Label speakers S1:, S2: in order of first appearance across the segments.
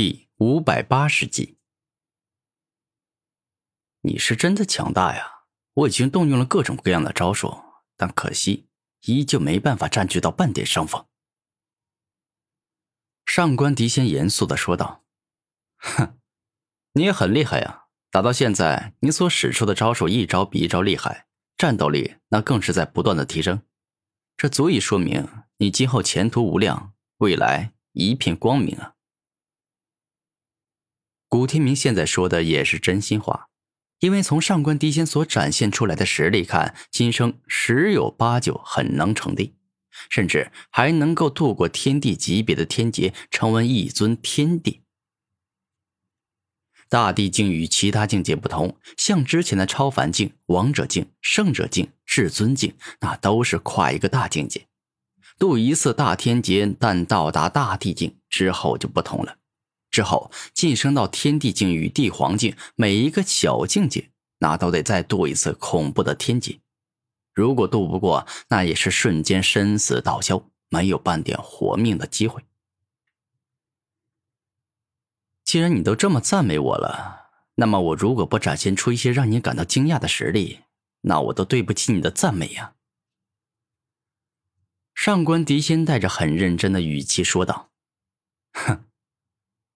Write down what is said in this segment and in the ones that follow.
S1: 第五百八十集，你是真的强大呀！我已经动用了各种各样的招数，但可惜依旧没办法占据到半点上风。上官迪仙严肃的说道：“哼，你也很厉害呀！打到现在，你所使出的招数一招比一招厉害，战斗力那更是在不断的提升。这足以说明你今后前途无量，未来一片光明啊！”古天明现在说的也是真心话，因为从上官迪仙所展现出来的实力看，今生十有八九很能成帝，甚至还能够度过天地级别的天劫，成为一尊天帝。大地境与其他境界不同，像之前的超凡境、王者境、圣者境、至尊境，那都是跨一个大境界，渡一次大天劫，但到达大地境之后就不同了。之后晋升到天地境与帝皇境，每一个小境界，那都得再渡一次恐怖的天劫。如果渡不过，那也是瞬间生死道消，没有半点活命的机会。既然你都这么赞美我了，那么我如果不展现出一些让你感到惊讶的实力，那我都对不起你的赞美呀。上官迪仙带着很认真的语气说道：“哼。”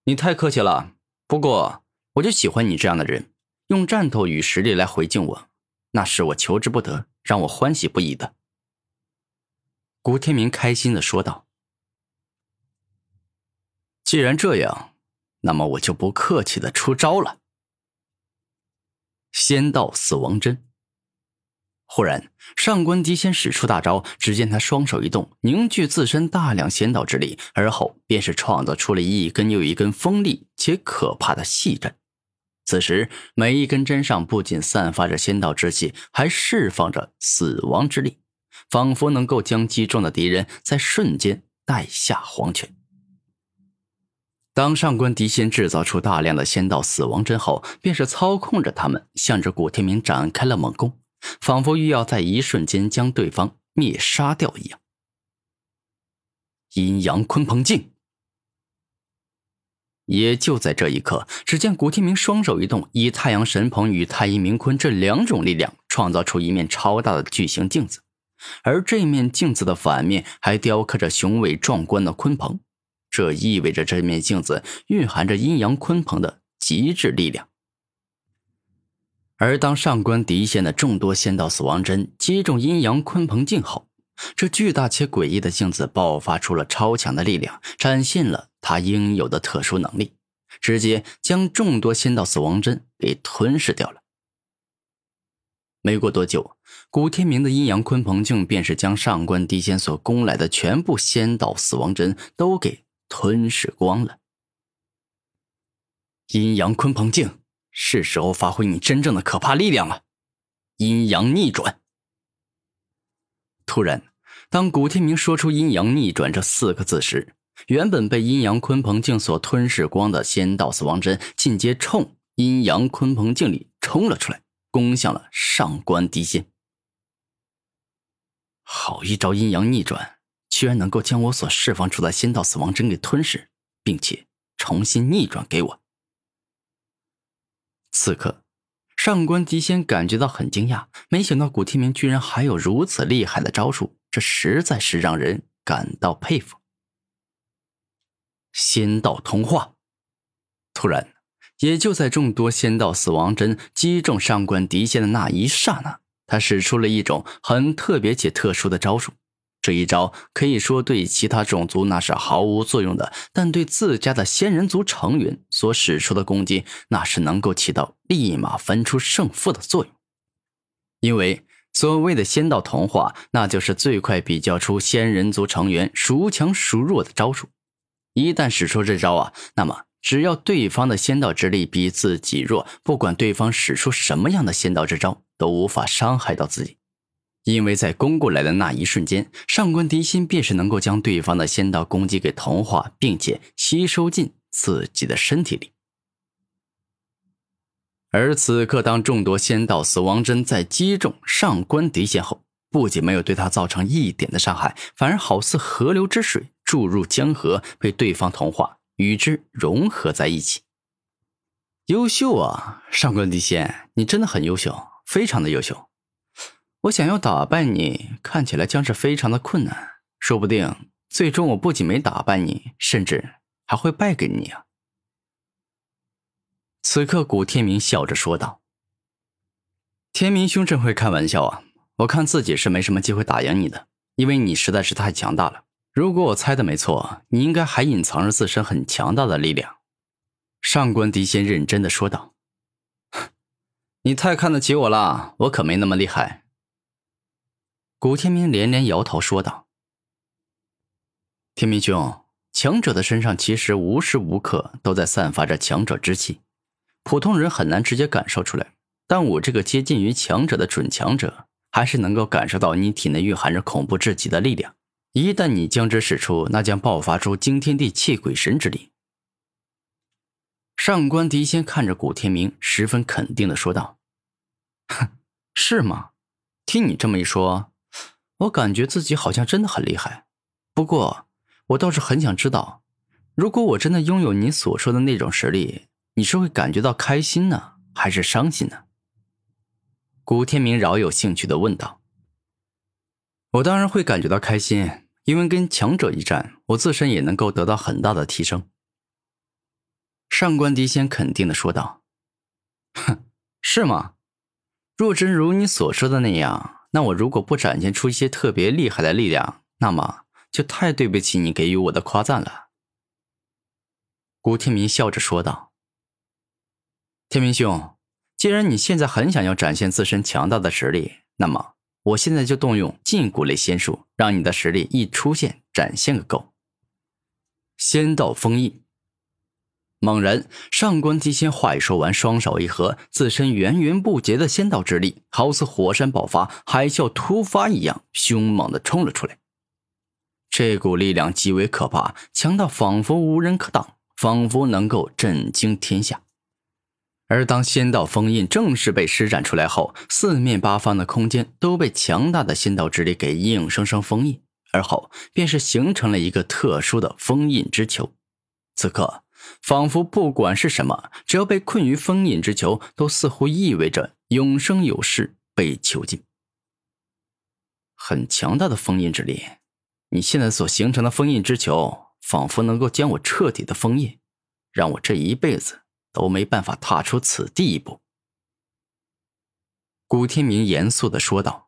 S1: 你太客气了，不过我就喜欢你这样的人，用战斗与实力来回敬我，那是我求之不得，让我欢喜不已的。古天明开心的说道：“既然这样，那么我就不客气的出招了。”仙道死亡针。忽然，上官迪仙使出大招，只见他双手一动，凝聚自身大量仙道之力，而后便是创造出了一根又一根锋利且可怕的细针。此时，每一根针上不仅散发着仙道之气，还释放着死亡之力，仿佛能够将击中的敌人在瞬间带下黄泉。当上官迪仙制造出大量的仙道死亡针后，便是操控着他们，向着古天明展开了猛攻。仿佛欲要在一瞬间将对方灭杀掉一样。阴阳鲲鹏镜。也就在这一刻，只见古天明双手一动，以太阳神鹏与太阴明鲲这两种力量，创造出一面超大的巨型镜子，而这面镜子的反面还雕刻着雄伟壮观的鲲鹏，这意味着这面镜子蕴含着阴阳鲲鹏的极致力量。而当上官迪仙的众多仙道死亡针击中阴阳鲲鹏镜后，这巨大且诡异的镜子爆发出了超强的力量，展现了它应有的特殊能力，直接将众多仙道死亡针给吞噬掉了。没过多久，古天明的阴阳鲲鹏镜便是将上官迪仙所攻来的全部仙道死亡针都给吞噬光了。阴阳鲲鹏镜。是时候发挥你真正的可怕力量了，阴阳逆转。突然，当古天明说出“阴阳逆转”这四个字时，原本被阴阳鲲鹏镜所吞噬光的仙道死亡针，进阶冲阴阳鲲鹏镜里冲了出来，攻向了上官迪仙。好一招阴阳逆转，居然能够将我所释放出的仙道死亡针给吞噬，并且重新逆转给我。此刻，上官迪仙感觉到很惊讶，没想到古天明居然还有如此厉害的招数，这实在是让人感到佩服。仙道同化，突然，也就在众多仙道死亡针击中上官迪仙的那一刹那，他使出了一种很特别且特殊的招数。这一招可以说对其他种族那是毫无作用的，但对自家的仙人族成员所使出的攻击，那是能够起到立马分出胜负的作用。因为所谓的仙道同化，那就是最快比较出仙人族成员孰强孰弱的招数。一旦使出这招啊，那么只要对方的仙道之力比自己弱，不管对方使出什么样的仙道之招，都无法伤害到自己。因为在攻过来的那一瞬间，上官迪心便是能够将对方的仙道攻击给同化，并且吸收进自己的身体里。而此刻，当众多仙道死亡针在击中上官迪仙后，不仅没有对他造成一点的伤害，反而好似河流之水注入江河，被对方同化，与之融合在一起。优秀啊，上官迪仙，你真的很优秀，非常的优秀。我想要打败你，看起来将是非常的困难，说不定最终我不仅没打败你，甚至还会败给你啊！此刻，古天明笑着说道：“天明兄真会开玩笑啊！我看自己是没什么机会打赢你的，因为你实在是太强大了。如果我猜的没错，你应该还隐藏着自身很强大的力量。”上官迪仙认真的说道：“ 你太看得起我了，我可没那么厉害。”古天明连连摇头说道：“天明兄，强者的身上其实无时无刻都在散发着强者之气，普通人很难直接感受出来。但我这个接近于强者的准强者，还是能够感受到你体内蕴含着恐怖至极的力量。一旦你将之使出，那将爆发出惊天地泣鬼神之力。”上官迪仙看着古天明，十分肯定的说道：“哼，是吗？听你这么一说，我感觉自己好像真的很厉害。不过，我倒是很想知道，如果我真的拥有你所说的那种实力，你是会感觉到开心呢，还是伤心呢？”古天明饶有兴趣的问道：“我当然会感觉到开心，因为跟强者一战，我自身也能够得到很大的提升。”上官迪仙肯定的说道：“ 哼，是吗？若真如你所说的那样，那我如果不展现出一些特别厉害的力量，那么就太对不起你给予我的夸赞了。”古天明笑着说道：“天明兄，既然你现在很想要展现自身强大的实力，那么我现在就动用禁蛊类仙术，让你的实力一出现展现个够。”仙道封印。猛然，上官机仙话一说完，双手一合，自身源源不绝的仙道之力，好似火山爆发、海啸突发一样，凶猛的冲了出来。这股力量极为可怕，强到仿佛无人可挡，仿佛能够震惊天下。而当仙道封印正式被施展出来后，四面八方的空间都被强大的仙道之力给硬生生封印，而后便是形成了一个特殊的封印之球。此刻。仿佛不管是什么，只要被困于封印之球，都似乎意味着永生有世，被囚禁。很强大的封印之力，你现在所形成的封印之球，仿佛能够将我彻底的封印，让我这一辈子都没办法踏出此地一步。古天明严肃的说道。